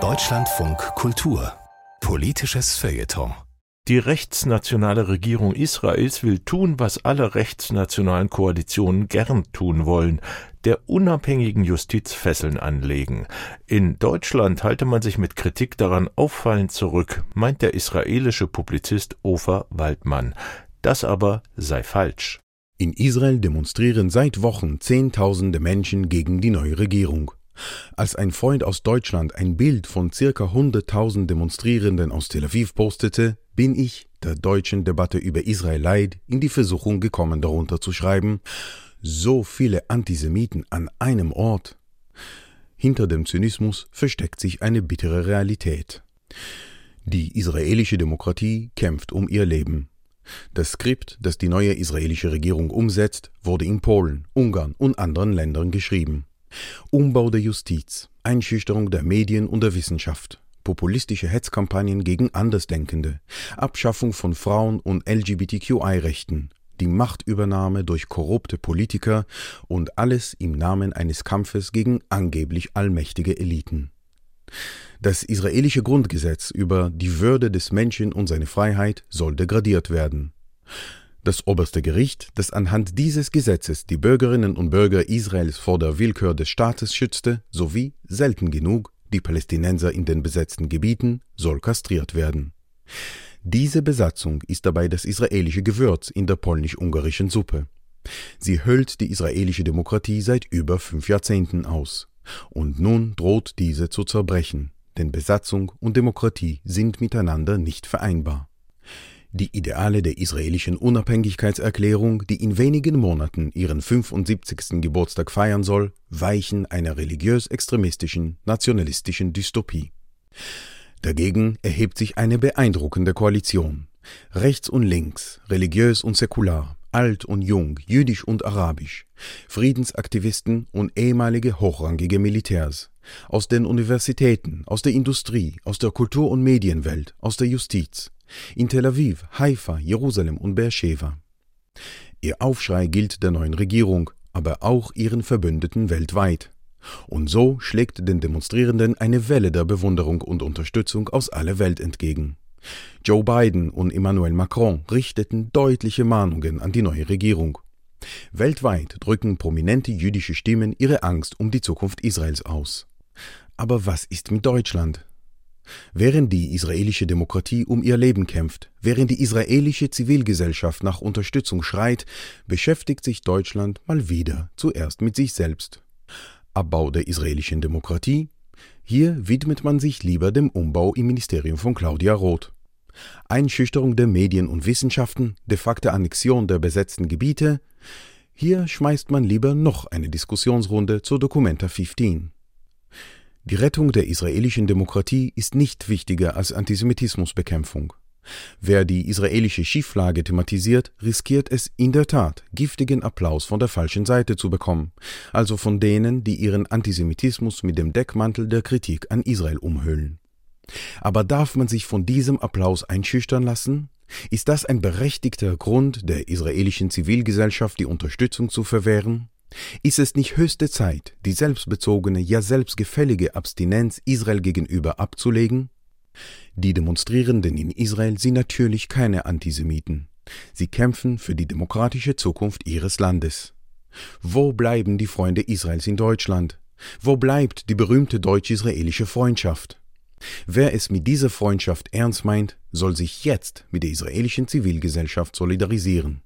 Deutschlandfunk Kultur Politisches Feuilleton die rechtsnationale Regierung Israels will tun, was alle rechtsnationalen Koalitionen gern tun wollen, der unabhängigen Justiz Fesseln anlegen. In Deutschland halte man sich mit Kritik daran auffallend zurück, meint der israelische Publizist Ofer Waldmann. Das aber sei falsch. In Israel demonstrieren seit Wochen Zehntausende Menschen gegen die neue Regierung. Als ein Freund aus Deutschland ein Bild von circa 100.000 Demonstrierenden aus Tel Aviv postete, bin ich der deutschen Debatte über Israel Leid in die Versuchung gekommen, darunter zu schreiben, so viele Antisemiten an einem Ort. Hinter dem Zynismus versteckt sich eine bittere Realität. Die israelische Demokratie kämpft um ihr Leben. Das Skript, das die neue israelische Regierung umsetzt, wurde in Polen, Ungarn und anderen Ländern geschrieben. Umbau der Justiz, Einschüchterung der Medien und der Wissenschaft, populistische Hetzkampagnen gegen Andersdenkende, Abschaffung von Frauen- und LGBTQI-Rechten, die Machtübernahme durch korrupte Politiker und alles im Namen eines Kampfes gegen angeblich allmächtige Eliten. Das israelische Grundgesetz über die Würde des Menschen und seine Freiheit soll degradiert werden. Das oberste Gericht, das anhand dieses Gesetzes die Bürgerinnen und Bürger Israels vor der Willkür des Staates schützte, sowie, selten genug, die Palästinenser in den besetzten Gebieten, soll kastriert werden. Diese Besatzung ist dabei das israelische Gewürz in der polnisch-ungarischen Suppe. Sie hüllt die israelische Demokratie seit über fünf Jahrzehnten aus. Und nun droht diese zu zerbrechen, denn Besatzung und Demokratie sind miteinander nicht vereinbar. Die Ideale der israelischen Unabhängigkeitserklärung, die in wenigen Monaten ihren 75. Geburtstag feiern soll, weichen einer religiös-extremistischen, nationalistischen Dystopie. Dagegen erhebt sich eine beeindruckende Koalition. Rechts und links, religiös und säkular, alt und jung, jüdisch und arabisch, Friedensaktivisten und ehemalige hochrangige Militärs, aus den Universitäten, aus der Industrie, aus der Kultur- und Medienwelt, aus der Justiz, in Tel Aviv, Haifa, Jerusalem und Beersheba. Ihr Aufschrei gilt der neuen Regierung, aber auch ihren Verbündeten weltweit. Und so schlägt den Demonstrierenden eine Welle der Bewunderung und Unterstützung aus aller Welt entgegen. Joe Biden und Emmanuel Macron richteten deutliche Mahnungen an die neue Regierung. Weltweit drücken prominente jüdische Stimmen ihre Angst um die Zukunft Israels aus. Aber was ist mit Deutschland? Während die israelische Demokratie um ihr Leben kämpft, während die israelische Zivilgesellschaft nach Unterstützung schreit, beschäftigt sich Deutschland mal wieder zuerst mit sich selbst. Abbau der israelischen Demokratie? Hier widmet man sich lieber dem Umbau im Ministerium von Claudia Roth. Einschüchterung der Medien und Wissenschaften, de facto Annexion der besetzten Gebiete? Hier schmeißt man lieber noch eine Diskussionsrunde zur Documenta 15. Die Rettung der israelischen Demokratie ist nicht wichtiger als Antisemitismusbekämpfung. Wer die israelische Schieflage thematisiert, riskiert es in der Tat, giftigen Applaus von der falschen Seite zu bekommen, also von denen, die ihren Antisemitismus mit dem Deckmantel der Kritik an Israel umhüllen. Aber darf man sich von diesem Applaus einschüchtern lassen? Ist das ein berechtigter Grund der israelischen Zivilgesellschaft, die Unterstützung zu verwehren? Ist es nicht höchste Zeit, die selbstbezogene, ja selbstgefällige Abstinenz Israel gegenüber abzulegen? Die Demonstrierenden in Israel sind natürlich keine Antisemiten. Sie kämpfen für die demokratische Zukunft ihres Landes. Wo bleiben die Freunde Israels in Deutschland? Wo bleibt die berühmte deutsch-israelische Freundschaft? Wer es mit dieser Freundschaft ernst meint, soll sich jetzt mit der israelischen Zivilgesellschaft solidarisieren.